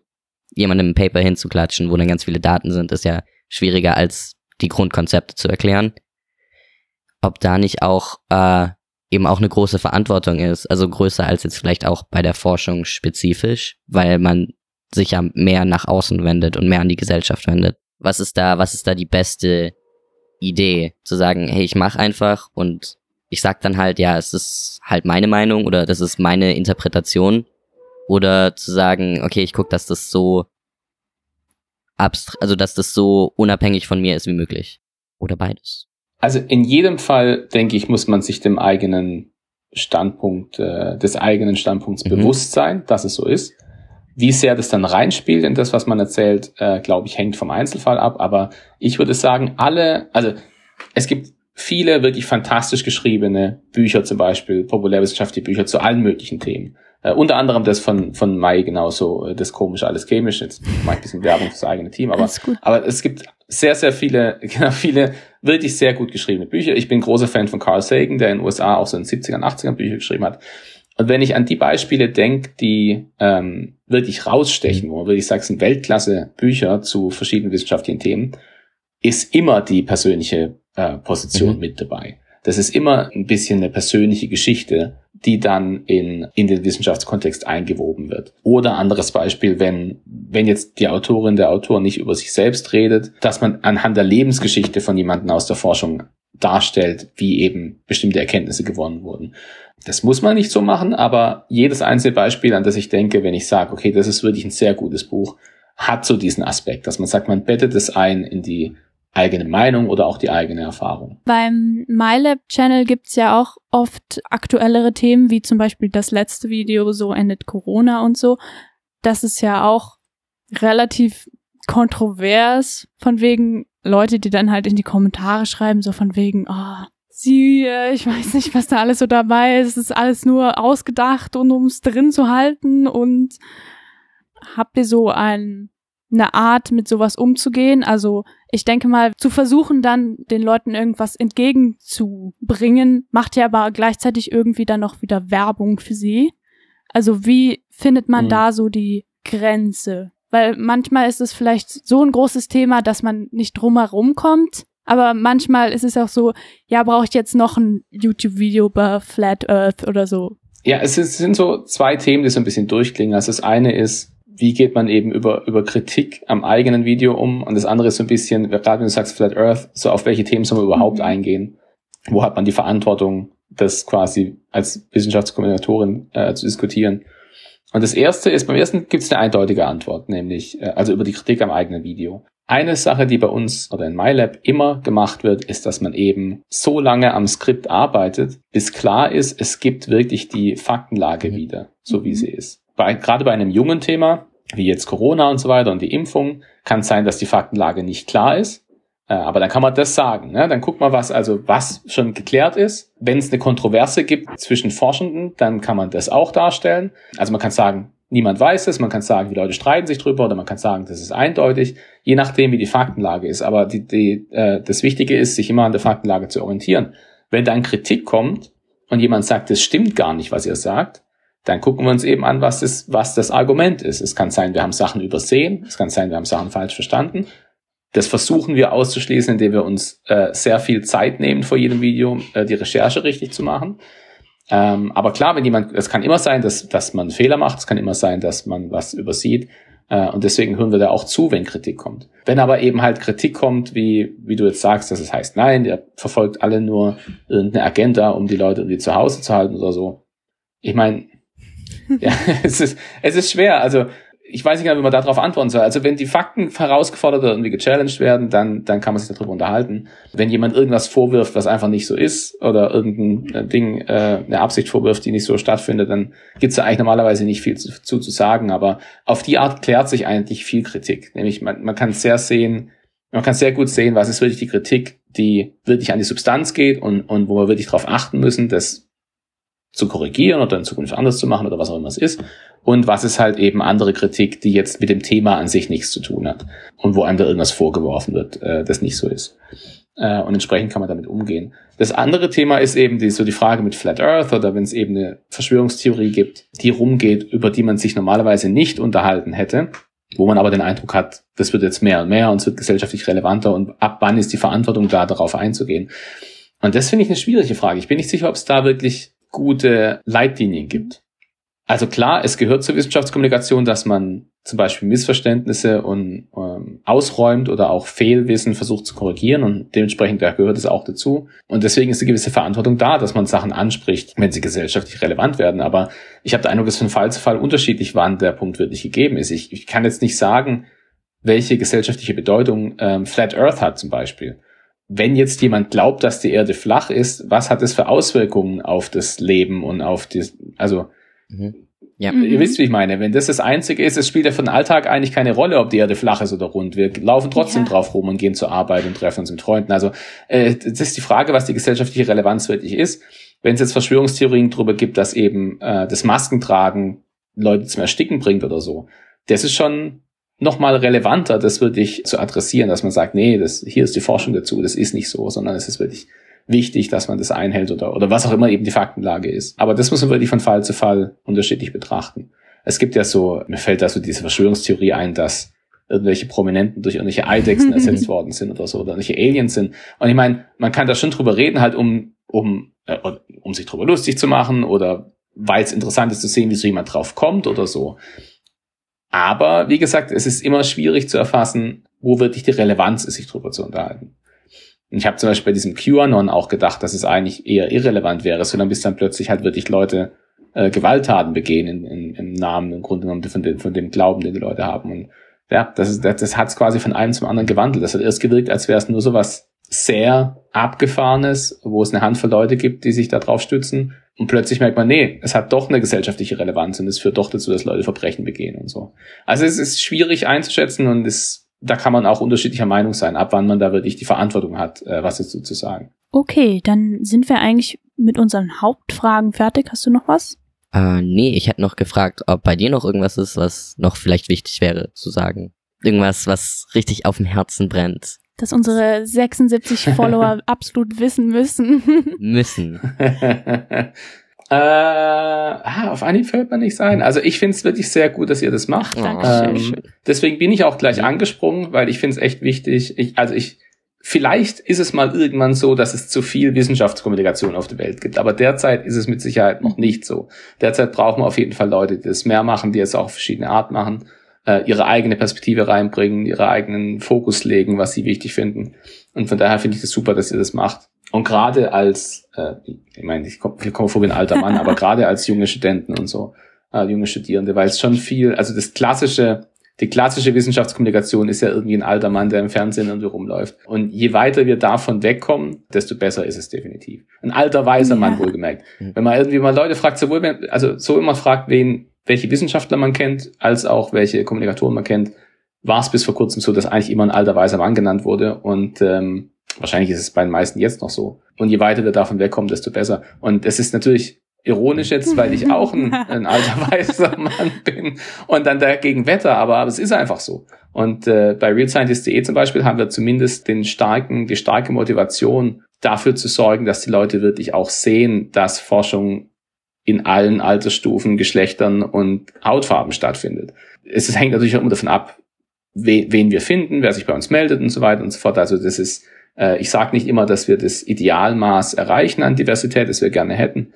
jemandem ein Paper hinzuklatschen, wo dann ganz viele Daten sind, ist ja schwieriger als die Grundkonzepte zu erklären. Ob da nicht auch äh, eben auch eine große Verantwortung ist, also größer als jetzt vielleicht auch bei der Forschung spezifisch, weil man sich ja mehr nach außen wendet und mehr an die Gesellschaft wendet. Was ist da, was ist da die beste Idee, zu sagen, hey, ich mach einfach und ich sag dann halt, ja, es ist halt meine Meinung oder das ist meine Interpretation oder zu sagen, okay, ich guck, dass das so abstrakt, also dass das so unabhängig von mir ist wie möglich. Oder beides. Also in jedem Fall, denke ich, muss man sich dem eigenen Standpunkt, äh, des eigenen Standpunkts mhm. bewusst sein, dass es so ist. Wie sehr das dann reinspielt in das, was man erzählt, äh, glaube ich, hängt vom Einzelfall ab. Aber ich würde sagen, alle, also es gibt viele wirklich fantastisch geschriebene Bücher, zum Beispiel populärwissenschaftliche Bücher zu allen möglichen Themen. Äh, unter anderem das von, von Mai genauso, äh, das komische, alles chemisch. Jetzt mache ich ein bisschen Werbung fürs eigene Team, aber, aber es gibt sehr, sehr viele, genau, viele wirklich sehr gut geschriebene Bücher. Ich bin großer Fan von Carl Sagan, der in den USA auch so in den 70ern, 80ern Bücher geschrieben hat. Und wenn ich an die Beispiele denke, die ähm, wirklich rausstechen, wo man wirklich sagt, es sind Weltklasse-Bücher zu verschiedenen wissenschaftlichen Themen, ist immer die persönliche äh, Position mhm. mit dabei. Das ist immer ein bisschen eine persönliche Geschichte, die dann in, in den Wissenschaftskontext eingewoben wird. Oder anderes Beispiel, wenn, wenn jetzt die Autorin, der Autor nicht über sich selbst redet, dass man anhand der Lebensgeschichte von jemandem aus der Forschung darstellt, wie eben bestimmte Erkenntnisse gewonnen wurden. Das muss man nicht so machen, aber jedes einzelne Beispiel, an das ich denke, wenn ich sage, okay, das ist wirklich ein sehr gutes Buch, hat so diesen Aspekt, dass man sagt, man bettet es ein in die eigene Meinung oder auch die eigene Erfahrung. Beim MyLab-Channel gibt's ja auch oft aktuellere Themen, wie zum Beispiel das letzte Video, so endet Corona und so. Das ist ja auch relativ kontrovers, von wegen Leute, die dann halt in die Kommentare schreiben, so von wegen, oh, sie, äh, ich weiß nicht, was da alles so dabei ist, es ist alles nur ausgedacht und ums drin zu halten und habt ihr so ein eine Art, mit sowas umzugehen. Also ich denke mal, zu versuchen dann den Leuten irgendwas entgegenzubringen, macht ja aber gleichzeitig irgendwie dann noch wieder Werbung für sie. Also wie findet man mhm. da so die Grenze? Weil manchmal ist es vielleicht so ein großes Thema, dass man nicht drumherum kommt. Aber manchmal ist es auch so, ja, brauche ich jetzt noch ein YouTube-Video über Flat Earth oder so. Ja, es, sind so zwei Themen, die so ein bisschen durchklingen. Also das eine ist, wie geht man eben über, über Kritik am eigenen Video um? Und das andere ist so ein bisschen, gerade wenn du sagst Flat Earth, so auf welche Themen soll man überhaupt mhm. eingehen? Wo hat man die Verantwortung, das quasi als Wissenschaftskommunikatorin äh, zu diskutieren? Und das erste ist, beim ersten gibt es eine eindeutige Antwort, nämlich, äh, also über die Kritik am eigenen Video. Eine Sache, die bei uns oder in MyLab immer gemacht wird, ist, dass man eben so lange am Skript arbeitet, bis klar ist, es gibt wirklich die Faktenlage mhm. wieder, so wie mhm. sie ist. Bei, gerade bei einem jungen Thema, wie jetzt Corona und so weiter und die Impfung, kann es sein, dass die Faktenlage nicht klar ist. Äh, aber dann kann man das sagen. Ne? Dann guckt man, was also was schon geklärt ist. Wenn es eine Kontroverse gibt zwischen Forschenden, dann kann man das auch darstellen. Also man kann sagen, Niemand weiß es, man kann sagen, die Leute streiten sich drüber oder man kann sagen, das ist eindeutig, je nachdem, wie die Faktenlage ist. Aber die, die, äh, das Wichtige ist, sich immer an der Faktenlage zu orientieren. Wenn dann Kritik kommt und jemand sagt, es stimmt gar nicht, was ihr sagt, dann gucken wir uns eben an, was, ist, was das Argument ist. Es kann sein, wir haben Sachen übersehen, es kann sein, wir haben Sachen falsch verstanden. Das versuchen wir auszuschließen, indem wir uns äh, sehr viel Zeit nehmen vor jedem Video, äh, die Recherche richtig zu machen. Ähm, aber klar, wenn jemand, es kann immer sein, dass, dass man Fehler macht, es kann immer sein, dass man was übersieht. Äh, und deswegen hören wir da auch zu, wenn Kritik kommt. Wenn aber eben halt Kritik kommt, wie, wie du jetzt sagst, dass es heißt, nein, der verfolgt alle nur irgendeine Agenda, um die Leute irgendwie zu Hause zu halten oder so. Ich meine, ja, es ist, es ist schwer. Also ich weiß nicht genau, wie man darauf antworten soll. Also wenn die Fakten herausgefordert oder irgendwie gechallenged werden, dann, dann kann man sich darüber unterhalten. Wenn jemand irgendwas vorwirft, was einfach nicht so ist, oder irgendein äh, Ding, äh, eine Absicht vorwirft, die nicht so stattfindet, dann gibt's da eigentlich normalerweise nicht viel zu, zu, zu sagen. Aber auf die Art klärt sich eigentlich viel Kritik. Nämlich man, man kann sehr sehen, man kann sehr gut sehen, was ist wirklich die Kritik, die wirklich an die Substanz geht und, und wo wir wirklich darauf achten müssen, dass zu korrigieren oder in Zukunft anders zu machen oder was auch immer es ist. Und was ist halt eben andere Kritik, die jetzt mit dem Thema an sich nichts zu tun hat und wo einem da irgendwas vorgeworfen wird, äh, das nicht so ist. Äh, und entsprechend kann man damit umgehen. Das andere Thema ist eben die, so die Frage mit Flat Earth oder wenn es eben eine Verschwörungstheorie gibt, die rumgeht, über die man sich normalerweise nicht unterhalten hätte, wo man aber den Eindruck hat, das wird jetzt mehr und mehr und es wird gesellschaftlich relevanter und ab wann ist die Verantwortung da, darauf einzugehen. Und das finde ich eine schwierige Frage. Ich bin nicht sicher, ob es da wirklich gute Leitlinien gibt. Also klar, es gehört zur Wissenschaftskommunikation, dass man zum Beispiel Missverständnisse und ähm, ausräumt oder auch Fehlwissen versucht zu korrigieren und dementsprechend da gehört es auch dazu. Und deswegen ist eine gewisse Verantwortung da, dass man Sachen anspricht, wenn sie gesellschaftlich relevant werden. Aber ich habe den Eindruck, dass von Fall zu Fall unterschiedlich, wann der Punkt wirklich gegeben ist. Ich, ich kann jetzt nicht sagen, welche gesellschaftliche Bedeutung ähm, Flat Earth hat zum Beispiel wenn jetzt jemand glaubt, dass die Erde flach ist, was hat das für Auswirkungen auf das Leben und auf die, also, mhm. ja. ihr wisst, wie ich meine. Wenn das das Einzige ist, es spielt ja für den Alltag eigentlich keine Rolle, ob die Erde flach ist oder rund. Wir laufen trotzdem ja. drauf rum und gehen zur Arbeit und treffen uns mit Freunden. Also, äh, das ist die Frage, was die gesellschaftliche Relevanz wirklich ist. Wenn es jetzt Verschwörungstheorien darüber gibt, dass eben äh, das Maskentragen Leute zum Ersticken bringt oder so, das ist schon nochmal relevanter, das wirklich zu adressieren, dass man sagt, nee, das, hier ist die Forschung dazu, das ist nicht so, sondern es ist wirklich wichtig, dass man das einhält oder, oder was auch immer eben die Faktenlage ist. Aber das muss man wirklich von Fall zu Fall unterschiedlich betrachten. Es gibt ja so, mir fällt da so diese Verschwörungstheorie ein, dass irgendwelche Prominenten durch irgendwelche Eidechsen ersetzt worden sind oder so, oder irgendwelche Aliens sind. Und ich meine, man kann da schon drüber reden, halt um, um, äh, um sich drüber lustig zu machen oder weil es interessant ist zu sehen, wie so jemand drauf kommt oder so. Aber wie gesagt, es ist immer schwierig zu erfassen, wo wirklich die Relevanz ist, sich darüber zu unterhalten. Und ich habe zum Beispiel bei diesem QAnon auch gedacht, dass es eigentlich eher irrelevant wäre, sondern bis dann plötzlich halt wirklich Leute äh, Gewalttaten begehen in, in, im Namen im Grunde genommen von dem, von dem Glauben, den die Leute haben. Und ja, das, das, das hat es quasi von einem zum anderen gewandelt. Das hat erst gewirkt, als wäre es nur so was sehr abgefahrenes, wo es eine Handvoll Leute gibt, die sich da drauf stützen. Und plötzlich merkt man, nee, es hat doch eine gesellschaftliche Relevanz und es führt doch dazu, dass Leute Verbrechen begehen und so. Also es ist schwierig einzuschätzen und es, da kann man auch unterschiedlicher Meinung sein, ab wann man da wirklich die Verantwortung hat, äh, was dazu zu sagen. Okay, dann sind wir eigentlich mit unseren Hauptfragen fertig. Hast du noch was? Äh, nee, ich hätte noch gefragt, ob bei dir noch irgendwas ist, was noch vielleicht wichtig wäre zu sagen. Irgendwas, was richtig auf dem Herzen brennt dass unsere 76 Follower absolut wissen müssen. müssen. äh, ah, auf Anhieb fällt man nicht sein. Also ich finde es wirklich sehr gut, dass ihr das macht. Dankeschön. Ähm, deswegen bin ich auch gleich angesprungen, weil ich finde es echt wichtig. Ich, also ich Vielleicht ist es mal irgendwann so, dass es zu viel Wissenschaftskommunikation auf der Welt gibt. Aber derzeit ist es mit Sicherheit noch nicht so. Derzeit brauchen wir auf jeden Fall Leute, die das mehr machen, die es auch auf verschiedene Art machen, äh, ihre eigene Perspektive reinbringen, ihre eigenen Fokus legen, was sie wichtig finden. Und von daher finde ich das super, dass ihr das macht. Und gerade als, äh, ich meine, ich komme komm vor wie ein alter Mann, aber gerade als junge Studenten und so, äh, junge Studierende, weil es schon viel, also das klassische die klassische Wissenschaftskommunikation ist ja irgendwie ein alter Mann, der im Fernsehen irgendwie rumläuft. Und je weiter wir davon wegkommen, desto besser ist es definitiv. Ein alter, weiser ja. Mann wohlgemerkt. Wenn man irgendwie mal Leute fragt, sowohl, also so immer fragt, wen, welche Wissenschaftler man kennt, als auch welche Kommunikatoren man kennt, war es bis vor kurzem so, dass eigentlich immer ein alter, weiser Mann genannt wurde. Und ähm, wahrscheinlich ist es bei den meisten jetzt noch so. Und je weiter wir davon wegkommen, desto besser. Und es ist natürlich ironisch jetzt, weil ich auch ein, ein alter weißer Mann bin und dann dagegen wetter, aber, aber es ist einfach so. Und äh, bei realscientist.de zum Beispiel haben wir zumindest den starken, die starke Motivation, dafür zu sorgen, dass die Leute wirklich auch sehen, dass Forschung in allen Altersstufen, Geschlechtern und Hautfarben stattfindet. Es hängt natürlich auch immer davon ab, we, wen wir finden, wer sich bei uns meldet und so weiter und so fort. Also das ist, äh, ich sage nicht immer, dass wir das Idealmaß erreichen an Diversität, das wir gerne hätten.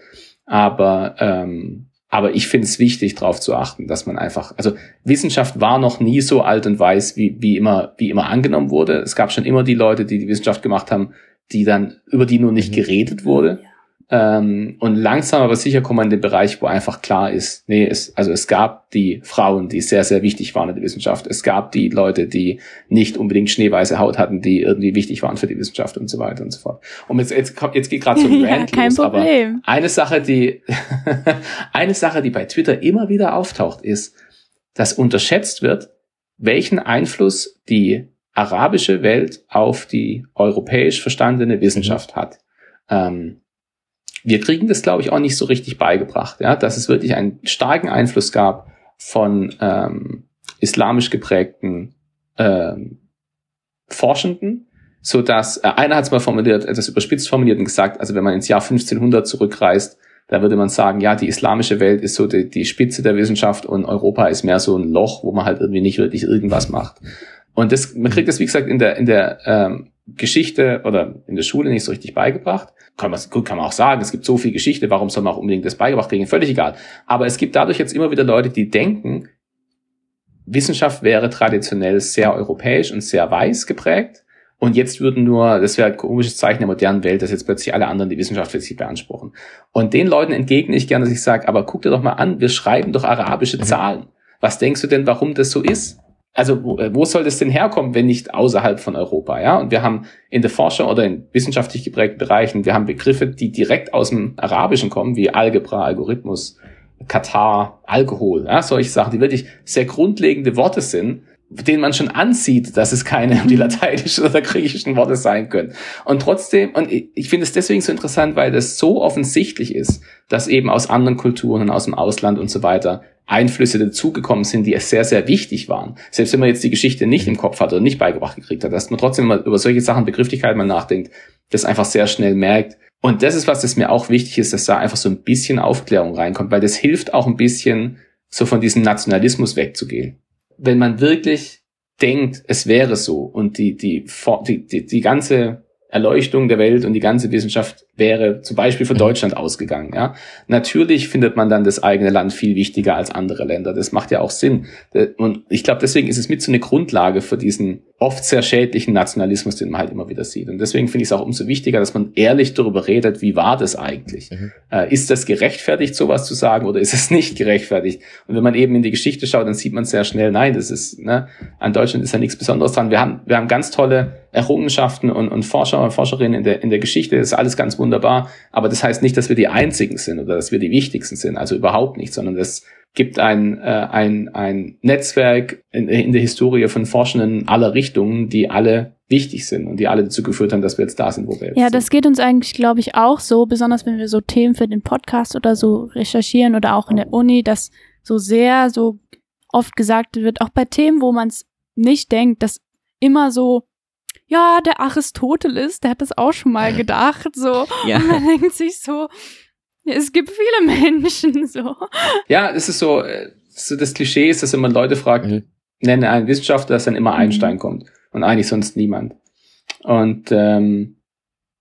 Aber, ähm, aber ich finde es wichtig, darauf zu achten, dass man einfach, also Wissenschaft war noch nie so alt und weiß, wie, wie immer, wie immer angenommen wurde. Es gab schon immer die Leute, die die Wissenschaft gemacht haben, die dann, über die nur nicht mhm. geredet wurde. Ähm, und langsam aber sicher kommen wir in den Bereich, wo einfach klar ist, nee, es, also es gab die Frauen, die sehr, sehr wichtig waren in der Wissenschaft. Es gab die Leute, die nicht unbedingt schneeweiße Haut hatten, die irgendwie wichtig waren für die Wissenschaft und so weiter und so fort. Und jetzt, jetzt, kommt, jetzt geht gerade so ein ja, Rant kein los, Problem. aber eine Sache, die, eine Sache, die bei Twitter immer wieder auftaucht, ist, dass unterschätzt wird, welchen Einfluss die arabische Welt auf die europäisch verstandene Wissenschaft hat. Ähm, wir kriegen das, glaube ich, auch nicht so richtig beigebracht, ja, dass es wirklich einen starken Einfluss gab von ähm, islamisch geprägten ähm, Forschenden, so dass äh, einer hat es mal formuliert, etwas überspitzt formuliert und gesagt, also wenn man ins Jahr 1500 zurückreist, da würde man sagen, ja, die islamische Welt ist so die, die Spitze der Wissenschaft und Europa ist mehr so ein Loch, wo man halt irgendwie nicht wirklich irgendwas macht. Und das, man kriegt das, wie gesagt, in der, in der ähm, Geschichte oder in der Schule nicht so richtig beigebracht. Kann man, gut, kann man auch sagen, es gibt so viel Geschichte, warum soll man auch unbedingt das beigebracht kriegen? Völlig egal. Aber es gibt dadurch jetzt immer wieder Leute, die denken, Wissenschaft wäre traditionell sehr europäisch und sehr weiß geprägt. Und jetzt würden nur, das wäre ein komisches Zeichen der modernen Welt, dass jetzt plötzlich alle anderen die Wissenschaft für sich beanspruchen. Und den Leuten entgegne ich gerne, dass ich sage, aber guck dir doch mal an, wir schreiben doch arabische mhm. Zahlen. Was denkst du denn, warum das so ist? Also wo, äh, wo soll das denn herkommen, wenn nicht außerhalb von Europa, ja? Und wir haben in der Forschung oder in wissenschaftlich geprägten Bereichen, wir haben Begriffe, die direkt aus dem Arabischen kommen, wie Algebra, Algorithmus, Katar, Alkohol, ja? solche Sachen, die wirklich sehr grundlegende Worte sind, denen man schon ansieht, dass es keine die lateinischen oder griechischen Worte sein können. Und trotzdem, und ich finde es deswegen so interessant, weil das so offensichtlich ist, dass eben aus anderen Kulturen aus dem Ausland und so weiter Einflüsse dazugekommen sind, die sehr, sehr wichtig waren. Selbst wenn man jetzt die Geschichte nicht im Kopf hat oder nicht beigebracht gekriegt hat, dass man trotzdem mal über solche Sachen, Begrifflichkeit mal nachdenkt, das einfach sehr schnell merkt. Und das ist was, das mir auch wichtig ist, dass da einfach so ein bisschen Aufklärung reinkommt, weil das hilft auch ein bisschen, so von diesem Nationalismus wegzugehen. Wenn man wirklich denkt, es wäre so und die, die, die, die, die ganze Erleuchtung der Welt und die ganze Wissenschaft wäre zum Beispiel von. Deutschland ausgegangen. Ja, natürlich findet man dann das eigene Land viel wichtiger als andere Länder. Das macht ja auch Sinn. Und ich glaube, deswegen ist es mit so eine Grundlage für diesen oft sehr schädlichen Nationalismus, den man halt immer wieder sieht. Und deswegen finde ich es auch umso wichtiger, dass man ehrlich darüber redet, wie war das eigentlich? Mhm. Äh, ist das gerechtfertigt, sowas zu sagen, oder ist es nicht gerechtfertigt? Und wenn man eben in die Geschichte schaut, dann sieht man sehr schnell, nein, das ist, ne, an Deutschland ist ja nichts Besonderes dran. Wir haben, wir haben ganz tolle Errungenschaften und, und Forscher und Forscherinnen in der, in der Geschichte, das ist alles ganz wunderbar. Aber das heißt nicht, dass wir die einzigen sind oder dass wir die wichtigsten sind. Also überhaupt nicht, sondern das gibt ein, äh, ein, ein Netzwerk in, in der Historie von Forschenden aller Richtungen, die alle wichtig sind und die alle dazu geführt haben, dass wir jetzt da sind, wo wir jetzt ja, sind. das geht uns eigentlich, glaube ich, auch so, besonders wenn wir so Themen für den Podcast oder so recherchieren oder auch in der Uni, dass so sehr so oft gesagt wird, auch bei Themen, wo man es nicht denkt, dass immer so ja, der Aristoteles, der hat das auch schon mal gedacht, so. Ja. Und man denkt sich so, es gibt viele Menschen, so. Ja, es ist so, äh, so das Klischee ist, dass wenn man Leute fragt, mhm. nenne einen Wissenschaftler, dass dann immer Einstein mhm. kommt. Und eigentlich sonst niemand. Und ähm,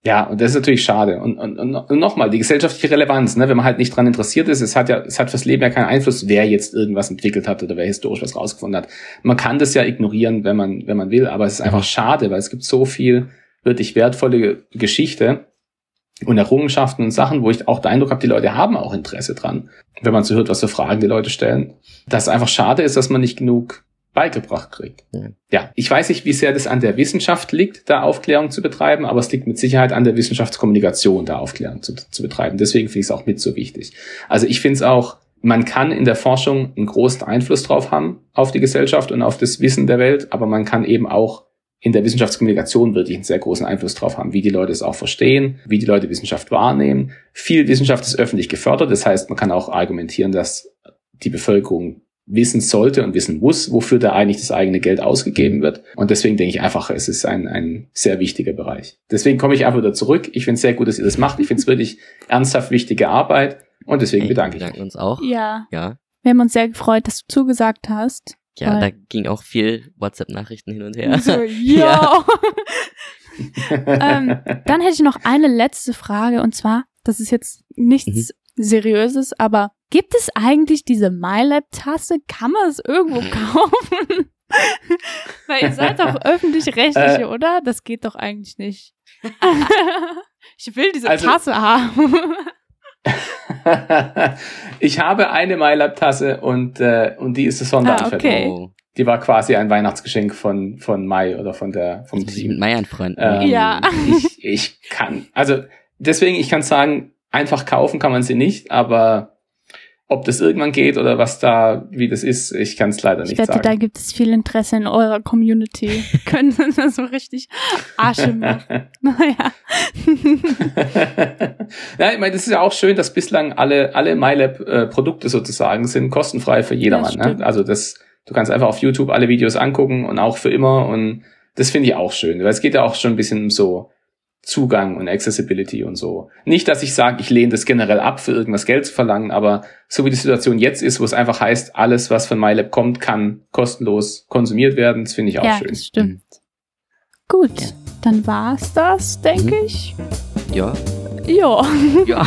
ja, und das ist natürlich schade. Und, und, und nochmal, die gesellschaftliche Relevanz, ne, wenn man halt nicht dran interessiert ist, es hat ja, es hat fürs Leben ja keinen Einfluss, wer jetzt irgendwas entwickelt hat oder wer historisch was rausgefunden hat. Man kann das ja ignorieren, wenn man, wenn man will, aber es ist einfach schade, weil es gibt so viel wirklich wertvolle Geschichte und Errungenschaften und Sachen, wo ich auch den Eindruck habe, die Leute haben auch Interesse dran, wenn man so hört, was für Fragen die Leute stellen. Dass es einfach schade ist, dass man nicht genug beigebracht kriegt. Ja. ja, ich weiß nicht, wie sehr das an der Wissenschaft liegt, da Aufklärung zu betreiben, aber es liegt mit Sicherheit an der Wissenschaftskommunikation, da Aufklärung zu, zu betreiben. Deswegen finde ich es auch mit so wichtig. Also ich finde es auch, man kann in der Forschung einen großen Einfluss drauf haben, auf die Gesellschaft und auf das Wissen der Welt, aber man kann eben auch in der Wissenschaftskommunikation wirklich einen sehr großen Einfluss drauf haben, wie die Leute es auch verstehen, wie die Leute Wissenschaft wahrnehmen. Viel Wissenschaft ist öffentlich gefördert, das heißt, man kann auch argumentieren, dass die Bevölkerung wissen sollte und wissen muss, wofür da eigentlich das eigene Geld ausgegeben wird. Und deswegen denke ich einfach, es ist ein, ein sehr wichtiger Bereich. Deswegen komme ich einfach wieder zurück. Ich finde es sehr gut, dass ihr das macht. Ich finde es wirklich ernsthaft wichtige Arbeit und deswegen hey, bedanke ich mich. uns auch. Ja. ja. Wir haben uns sehr gefreut, dass du zugesagt hast. Ja, da ging auch viel WhatsApp-Nachrichten hin und her. So, ja. ähm, dann hätte ich noch eine letzte Frage und zwar, das ist jetzt nichts mhm. Seriöses, aber gibt es eigentlich diese MyLab-Tasse? Kann man es irgendwo mhm. kaufen? Weil ihr seid doch öffentlich-rechtliche, äh, oder? Das geht doch eigentlich nicht. ich will diese also, Tasse haben. ich habe eine MyLab-Tasse und, äh, und die ist das Sonderanfertigung. Ah, okay. Oh. Die war quasi ein Weihnachtsgeschenk von, von Mai oder von der, vom das Team. Mit Mai anfreunden. Ähm, ja. ich, ich kann, also deswegen, ich kann sagen, einfach kaufen kann man sie nicht, aber ob das irgendwann geht oder was da, wie das ist, ich kann es leider nicht ich wette, sagen. Da gibt es viel Interesse in eurer Community. Können das so richtig Asche machen. Naja. ja, ich meine, das ist ja auch schön, dass bislang alle, alle MyLab-Produkte sozusagen sind kostenfrei für jedermann. Ja, ne? Also das, du kannst einfach auf YouTube alle Videos angucken und auch für immer und das finde ich auch schön, weil es geht ja auch schon ein bisschen um so Zugang und Accessibility und so. Nicht, dass ich sage, ich lehne das generell ab, für irgendwas Geld zu verlangen, aber so wie die Situation jetzt ist, wo es einfach heißt, alles, was von MyLab kommt, kann kostenlos konsumiert werden, das finde ich auch ja, schön. Das stimmt. Mhm. Gut, ja. dann war's das, denke mhm. ich. Ja. Ja. Ja.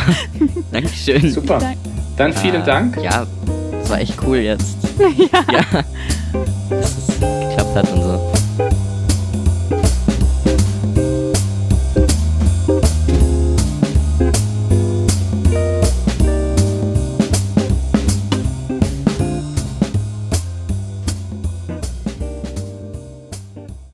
Dankeschön. Super. Dann vielen äh, Dank. Ja, das war echt cool jetzt. ja. ja. Dass es geklappt hat und so.